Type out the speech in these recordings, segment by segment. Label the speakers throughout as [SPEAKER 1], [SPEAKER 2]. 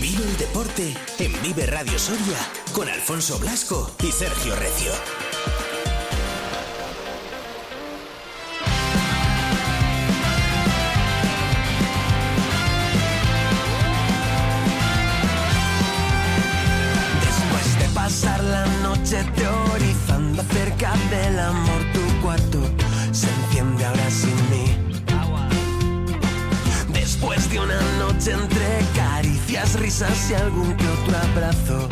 [SPEAKER 1] Vive el deporte en Vive Radio Soria con Alfonso Blasco y Sergio Recio.
[SPEAKER 2] Después de pasar la noche teorizando acerca del amor, tu cuarto se enciende ahora sin mí. Después de una noche entre caricias, risas y algún que otro abrazo.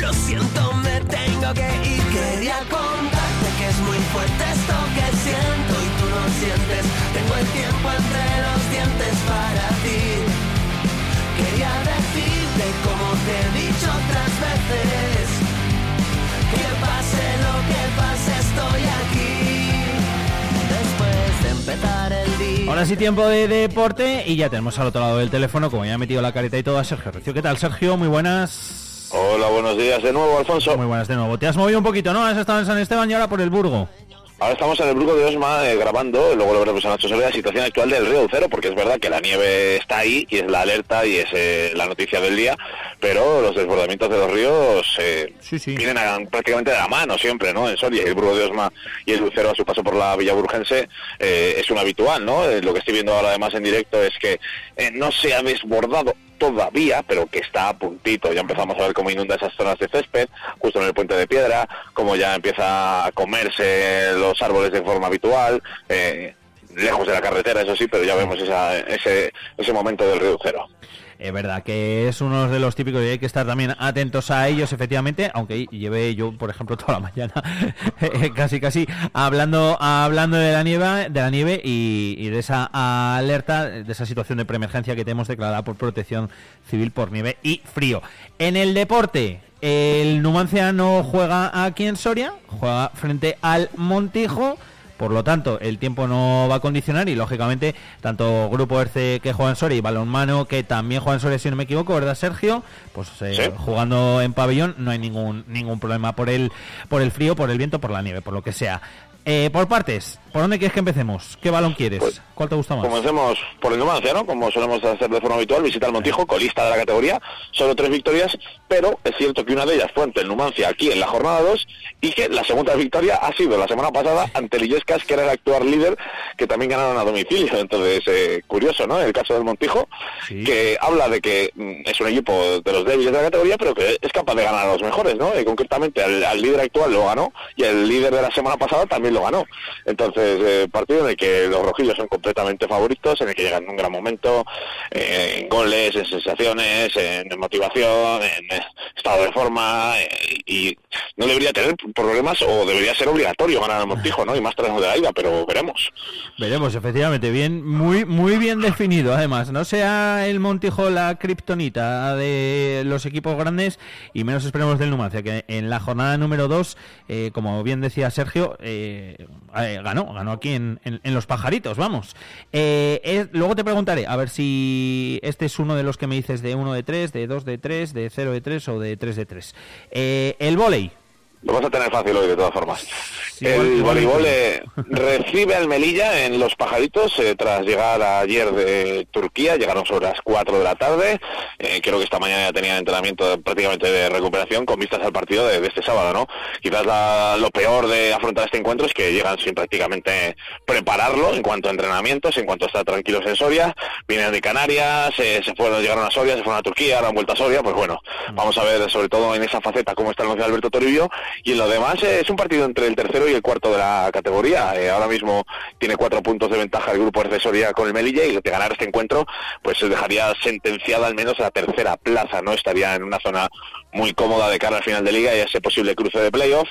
[SPEAKER 2] Lo siento, me tengo que ir. Quería contarte que es muy fuerte esto que siento y tú no sientes. Tengo el tiempo entre los dientes para ti.
[SPEAKER 3] Ahora sí, tiempo de deporte y ya tenemos al otro lado del teléfono, como ya he metido la careta y todo, a Sergio Recio. ¿Qué tal, Sergio? Muy buenas.
[SPEAKER 4] Hola, buenos días de nuevo, Alfonso.
[SPEAKER 3] Muy buenas de nuevo. Te has movido un poquito, ¿no? Has estado en San Esteban y ahora por el Burgo.
[SPEAKER 4] Ahora estamos en el Bruco de Osma eh, grabando, luego lo veremos en Nacho sobre la situación actual del río Cero, porque es verdad que la nieve está ahí y es la alerta y es eh, la noticia del día, pero los desbordamientos de los ríos eh,
[SPEAKER 3] Sí, sí.
[SPEAKER 4] vienen a- prácticamente de la mano siempre, ¿no? En Soria, el Bruco de Osma y el Lucero a su paso por la Villa Burgense eh, es un habitual, ¿no? Lo que estoy viendo ahora además en directo es que no se ha desbordado todavía, pero que está a puntito. Ya empezamos a ver cómo inunda esas zonas de césped, justo en el puente de piedra, cómo ya empieza a comerse los árboles de forma habitual, eh, lejos de la carretera, eso sí, pero ya vemos esa- ese, ese momento del río cero.
[SPEAKER 3] Es verdad que es uno de los típicos y hay que estar también atentos a ellos, efectivamente, aunque llevé yo, por ejemplo, toda la mañana casi casi hablando hablando de la nieve, de la nieve y, y de esa alerta, de esa situación de preemergencia que tenemos declarada por Protección Civil por nieve y frío. En el deporte, el Numancia no juega aquí en Soria, juega frente al Montijo. Por lo tanto, el tiempo no va a condicionar y, lógicamente, tanto Grupo ERCE que juega en Soria y Balonmano que también juega en Soria, si no me equivoco, ¿verdad, Sergio? Pues eh,
[SPEAKER 4] Sí.
[SPEAKER 3] jugando en pabellón no hay ningún ningún problema por el, por el frío, por el viento, por la nieve, por lo que sea. Eh, por partes, ¿por dónde quieres que empecemos? ¿Qué balón quieres?
[SPEAKER 4] Pues,
[SPEAKER 3] ¿Cuál te gusta más?
[SPEAKER 4] Comencemos por el Numancia, ¿no? Como solemos hacer de forma habitual, visita al Montijo, colista de la categoría, solo tres victorias, pero es cierto que una de ellas fue ante el Numancia aquí en la jornada 2 y que la segunda victoria ha sido la semana pasada ante el Illescas, que era el actual líder, que también ganaron a domicilio. Entonces, eh, curioso, ¿no? El caso del Montijo,
[SPEAKER 3] Sí.
[SPEAKER 4] que habla de que mm, es un equipo de los débiles de la categoría, pero que es capaz de ganar a los mejores, ¿no? Y concretamente al, al líder actual lo ganó y el líder de la semana pasada también lo ganó. Entonces, partido en el que los rojillos son completamente favoritos, en el que llegan en un gran momento, eh, en goles, en sensaciones, en motivación, en estado de forma, eh, y no debería tener problemas o debería ser obligatorio ganar al Montijo, ¿no? Y más tras de la ida, pero veremos.
[SPEAKER 3] Veremos, efectivamente, bien, muy, muy bien definido, además. No sea el Montijo la kriptonita de los equipos grandes y menos esperemos del Numancia, que en la jornada número 2, como bien decía Sergio, eh, eh, ganó, ganó aquí en, en- Los Pajaritos, vamos. Eh, es- luego te preguntaré, a ver si este es uno de los que me dices de 1 de 3, de 2 de 3, de 0 de 3 o de 3 de 3. Eh, el volei.
[SPEAKER 4] Lo vas a tener fácil hoy, de todas formas.
[SPEAKER 3] Sí,
[SPEAKER 4] el voleibol eh, recibe al Melilla en Los Pajaritos eh, tras llegar ayer de Turquía. Llegaron sobre las 4 de la tarde. Eh, creo que esta mañana ya tenían entrenamiento de- prácticamente de recuperación con vistas al partido de, de este sábado, ¿no? Quizás la- lo peor de afrontar este encuentro es que llegan sin prácticamente prepararlo en cuanto a entrenamientos, en cuanto a estar tranquilos en Soria. Vienen de Canarias, se fueron, llegaron a Soria, se fueron a Turquía, ahora han vuelto a Soria. Pues bueno, vamos a ver sobre todo en esa faceta cómo está el de Alberto Toribio y en lo demás eh, es un partido entre el tercero y el cuarto de la categoría. Eh, ahora mismo tiene cuatro puntos de ventaja el grupo de Soria con el Melilla y de ganar este encuentro pues se dejaría sentenciada al menos a la tercera plaza, ¿no? Estaría en una zona muy cómoda de cara al final de liga y a ese posible cruce de playoff.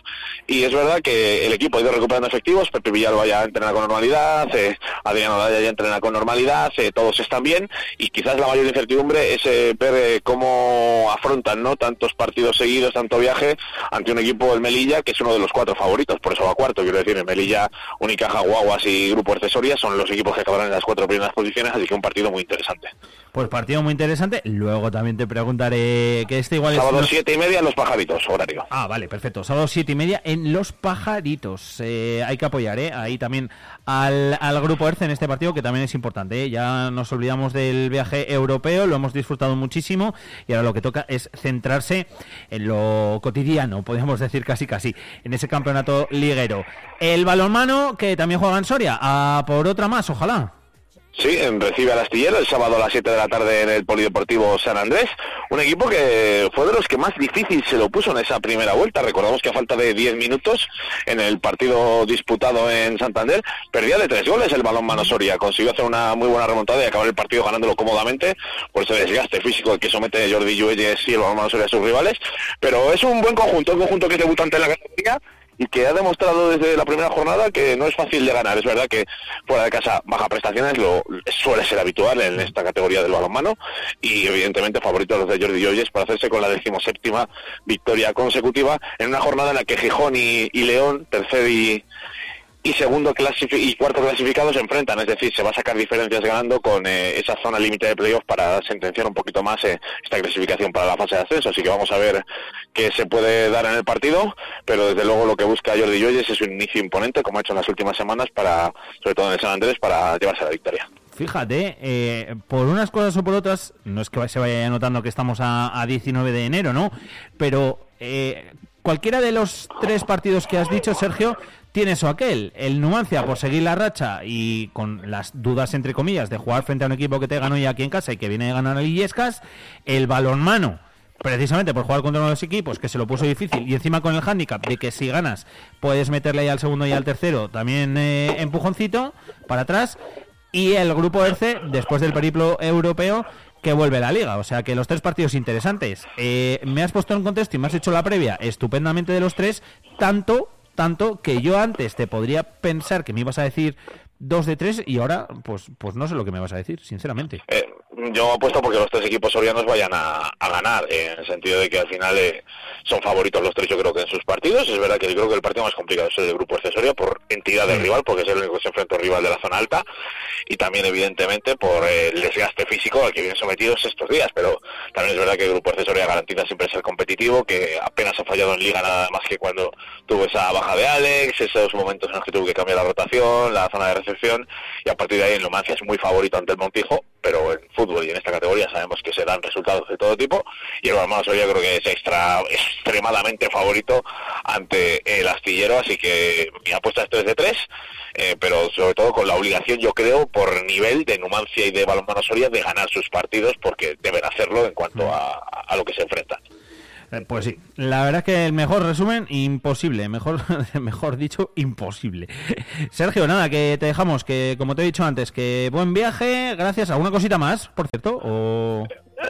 [SPEAKER 4] Y es verdad que el equipo ha ido recuperando efectivos, Pepe Villalba ya entrena con normalidad, eh, Adrián Olaya ya entrena con normalidad, eh, todos están bien y quizás la mayor incertidumbre es eh, ver eh, cómo afrontan no tantos partidos seguidos, tanto viaje ante un equipo el Melilla, que es uno de los cuatro favoritos, por eso va cuarto, quiero decir, el Melilla, Unicaja, Guaguas y Grupo Accesoria son los equipos que acabarán en las cuatro primeras posiciones, así que un partido muy interesante.
[SPEAKER 3] Pues partido muy interesante. Luego también te preguntaré que este igual
[SPEAKER 4] Sábado siete y media en Los Pajaritos, horario.
[SPEAKER 3] Ah, vale, perfecto. Sábado siete y media en Los Pajaritos. Eh, hay que apoyar, ¿eh? Ahí también al, al Grupo ERCE en este partido, que también es importante. ¿eh? Ya nos olvidamos del viaje europeo, lo hemos disfrutado muchísimo y ahora lo que toca es centrarse en lo cotidiano, podríamos decir casi casi, en ese campeonato liguero. El balonmano, que también juega en Soria, a por otra más, ojalá.
[SPEAKER 4] Sí, recibe al Astillero el sábado a las 7 de la tarde en el Polideportivo San Andrés. Un equipo que fue de los que más difícil se lo puso en esa primera vuelta. Recordamos que a falta de 10 minutos en el partido disputado en Santander, perdía de tres goles el balón Manosoria. Consiguió hacer una muy buena remontada y acabar el partido ganándolo cómodamente por ese desgaste físico que somete Jordi Lluelles y el balón Manosoria a sus rivales. Pero es un buen conjunto, un conjunto que es debutante en la categoría y que ha demostrado desde la primera jornada que no es fácil de ganar. Es verdad que fuera de casa baja prestaciones lo suele ser habitual en esta categoría del balonmano y evidentemente favorito los de Jordi Joyes para hacerse con la decimoséptima victoria consecutiva en una jornada en la que Gijón y, y León, tercer y, y segundo y cuarto clasificado se enfrentan, es decir, se va a sacar diferencias ganando con eh, esa zona límite de playoff para sentenciar un poquito más eh, esta clasificación para la fase de ascenso, así que vamos a ver qué se puede dar en el partido, pero desde luego lo que busca Jordi Lloyes es un inicio imponente, como ha hecho en las últimas semanas, para sobre todo en el San Andrés, para llevarse la victoria.
[SPEAKER 3] Fíjate, eh, por unas cosas o por otras, no es que se vaya notando que estamos a, a 19 de enero, ¿no? Pero cualquiera de los tres partidos que has dicho, Sergio, tiene eso aquel. El Numancia por seguir la racha y con las dudas, entre comillas, de jugar frente a un equipo que te ganó ya aquí en casa y que viene a ganar a Illescas. El balonmano precisamente por jugar contra uno de los equipos que se lo puso difícil y encima con el hándicap de que si ganas puedes meterle ahí al segundo y al tercero también eh, empujoncito para atrás y el grupo ERCE después del periplo europeo que vuelve la liga. O sea que los tres partidos interesantes. Eh, me has puesto en contexto y me has hecho la previa estupendamente de los tres, tanto tanto que yo antes te podría pensar que me ibas a decir dos de tres y ahora pues pues no sé lo que me vas a decir, sinceramente.
[SPEAKER 4] Eh, yo apuesto porque los tres equipos sorianos vayan a, ganar, en el sentido de que al final eh, son favoritos los tres, yo creo que en sus partidos. Es verdad que yo creo que el partido más complicado es el del grupo accesorio por entidad del rival, porque es el único que se enfrenta al rival de la zona alta, y también, evidentemente, por el desgaste físico al que vienen sometidos estos días. Pero también es verdad que el grupo accesorio garantiza siempre ser competitivo, que apenas ha fallado en liga nada más que cuando tuvo esa baja de Alex, esos momentos en los que tuvo que cambiar la rotación, la zona de y a partir de ahí en Lomancia es muy favorito ante el Montijo, pero en fútbol y en esta categoría sabemos que se dan resultados de todo tipo y el Balmano yo creo que es extra extremadamente favorito ante el astillero así que mi apuesta es 3 de 3 eh, pero sobre todo con la obligación yo creo por nivel de Numancia y de Balonmano Soria de ganar sus partidos porque deben hacerlo en cuanto a, a lo que se enfrentan
[SPEAKER 3] pues sí, la verdad es que el mejor resumen, imposible, mejor, mejor dicho, imposible. Sergio, nada, que te dejamos, que como te he dicho antes, que buen viaje, gracias. ¿Alguna cosita más, por cierto? O...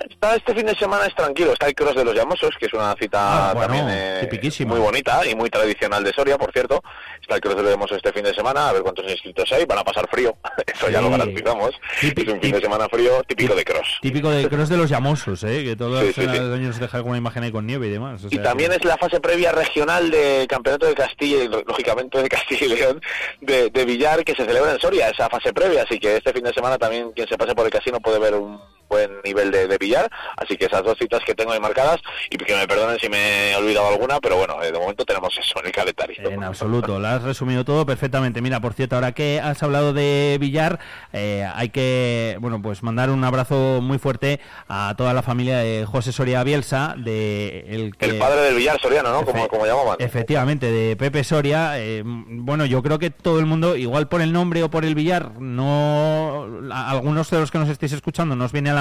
[SPEAKER 4] Está este fin de semana es tranquilo, está el Cross de los Llamosos, que es una cita
[SPEAKER 3] Ah, bueno,
[SPEAKER 4] también eh, muy bonita y muy tradicional de Soria, por cierto. Está el Cross de los Llamosos este fin de semana, a ver cuántos inscritos hay, van a pasar frío, eso ya lo garantizamos.
[SPEAKER 3] Tipi-
[SPEAKER 4] es un fin de semana frío típico de Cross.
[SPEAKER 3] Típico de Cross de los llamosos, ¿eh? que todos
[SPEAKER 4] Sí, sí,
[SPEAKER 3] los años deja alguna imagen ahí con nieve y demás. o
[SPEAKER 4] Y también
[SPEAKER 3] que-
[SPEAKER 4] es la fase previa regional del Campeonato de Castilla y lógicamente de Castilla y León de, de billar que se celebra en Soria, esa fase previa, así que este fin de semana también quien se pase por el casino puede ver un buen nivel de, de billar, así que esas dos citas que tengo ahí marcadas y que me perdonen si me he olvidado alguna, pero bueno, eh, de momento tenemos eso en el calendario.
[SPEAKER 3] En absoluto, lo has resumido todo perfectamente. Mira, por cierto, ahora que has hablado de Villar, eh, hay que, bueno, pues mandar un abrazo muy fuerte a toda la familia de José Soria Bielsa, de el que...
[SPEAKER 4] El padre del billar soriano, ¿no? Como, como llamaban.
[SPEAKER 3] Efectivamente, de Pepe Soria. eh, bueno, yo creo que todo el mundo, igual por el nombre o por el billar, no. algunos de los que nos estéis escuchando nos viene a la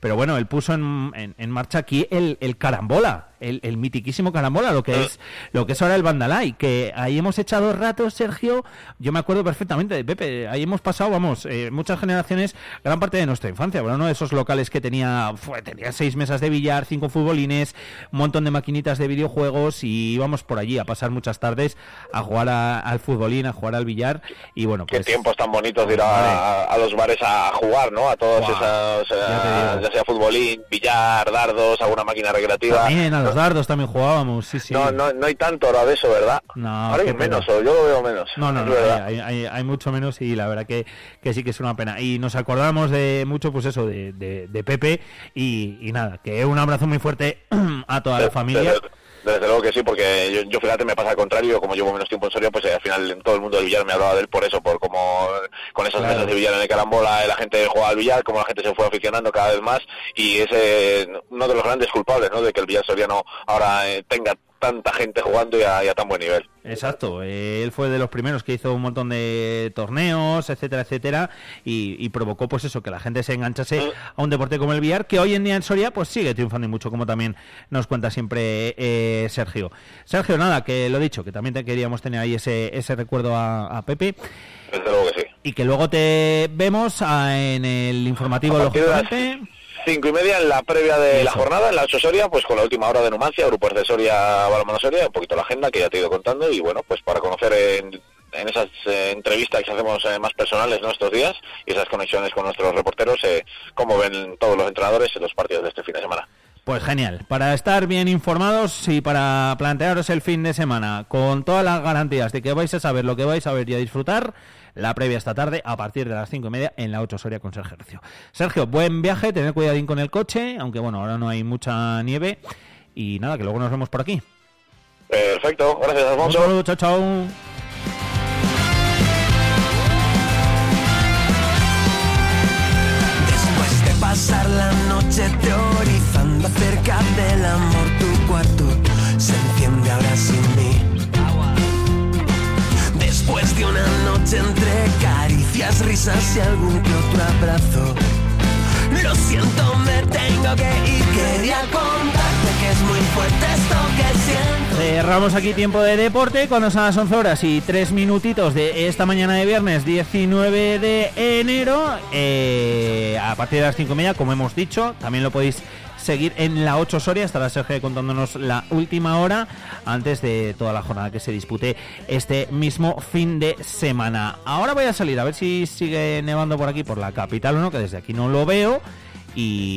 [SPEAKER 3] pero bueno, él puso en, en- marcha aquí el carambola. El, el mitiquísimo carambola, lo que
[SPEAKER 4] Ah.
[SPEAKER 3] es lo que es ahora el Bandalay, que ahí hemos echado ratos, Sergio, yo me acuerdo perfectamente de Pepe, ahí hemos pasado, vamos, eh, muchas generaciones, gran parte de nuestra infancia, bueno, uno de esos locales que tenía, fue, tenía seis mesas de billar, cinco futbolines, un montón de maquinitas de videojuegos y íbamos por allí a pasar muchas tardes a jugar a- al futbolín, a jugar al billar y bueno,
[SPEAKER 4] Qué
[SPEAKER 3] pues...
[SPEAKER 4] tiempos tan bonitos de ir a, a los bares a jugar, ¿no? A todos
[SPEAKER 3] Guau,
[SPEAKER 4] esos, eh,
[SPEAKER 3] ya
[SPEAKER 4] sea futbolín, billar, dardos, alguna máquina recreativa.
[SPEAKER 3] También los dardos también jugábamos, sí, sí.
[SPEAKER 4] No, no, no hay tanto ahora de eso, ¿verdad?
[SPEAKER 3] No,
[SPEAKER 4] ahora hay menos, yo lo veo menos.
[SPEAKER 3] No, no, no, hay, hay- hay mucho menos y la verdad que, que sí que es una pena. Y nos acordamos de mucho, pues eso, de, de- de Pepe y, y nada, que un abrazo muy fuerte a toda la familia.
[SPEAKER 4] Desde luego que sí, porque yo, yo, fíjate, me pasa al contrario, como llevo menos tiempo en Soria, pues eh, al final todo el mundo del billar me hablaba de él por eso, por como con esas
[SPEAKER 3] Claro.
[SPEAKER 4] mesas de billar en el carambola, eh, la gente juega al billar, como la gente se fue aficionando cada vez más, y es eh, uno de los grandes culpables, ¿no?, de que el billar soriano ahora eh, tenga tanta gente jugando y a, y a tan buen nivel.
[SPEAKER 3] Exacto, eh, él fue de los primeros que hizo un montón de torneos, etcétera, etcétera, y, y provocó pues eso, que la gente se enganchase a un deporte como el billar, que hoy en día en Soria pues sigue triunfando y mucho, como también nos cuenta siempre eh, Sergio. Sergio, nada, que lo dicho, que también te queríamos tener ahí ese, ese recuerdo a, a Pepe,
[SPEAKER 4] Desde luego que sí.
[SPEAKER 3] y que luego te vemos ah, en el informativo,
[SPEAKER 4] A
[SPEAKER 3] lógicamente.
[SPEAKER 4] Cinco y media en la previa de la jornada, en la 8 Soria, pues con la última hora de Numancia, grupos de Soria, Balonmano Soria, un poquito la agenda que ya te he ido contando y bueno, pues para conocer en, en esas eh, entrevistas que hacemos eh, más personales ¿no? estos días y esas conexiones con nuestros reporteros, eh, cómo ven todos los entrenadores en los partidos de este fin de semana.
[SPEAKER 3] Pues genial, para estar bien informados y para plantearos el fin de semana con todas las garantías de que vais a saber lo que vais a ver y a disfrutar, la previa esta tarde a partir de las cinco y media en la 8 Soria con Sergio. Sergio, buen viaje, tened cuidadín con el coche, aunque bueno, ahora no hay mucha nieve y nada, que luego nos vemos por aquí.
[SPEAKER 4] Perfecto, gracias
[SPEAKER 3] Un
[SPEAKER 4] Alfonso.
[SPEAKER 3] saludo, chao, chao.
[SPEAKER 2] Después de pasar la noche teorizando risas y algún que otro abrazo. Lo siento, me tengo que ir. Quería contarte que es muy fuerte esto que siento.
[SPEAKER 3] Cerramos aquí tiempo de deporte cuando son las 11 horas y 3 minutitos de esta mañana de viernes 19 de enero. Eh, a partir de las 5 y media, como hemos dicho, también lo podéis seguir en la 8 Soria. Estará Sergio contándonos la última hora antes de toda la jornada que se dispute este mismo fin de semana. Ahora voy a salir a ver si sigue nevando por aquí, por la capital o no, que desde aquí no lo veo. Y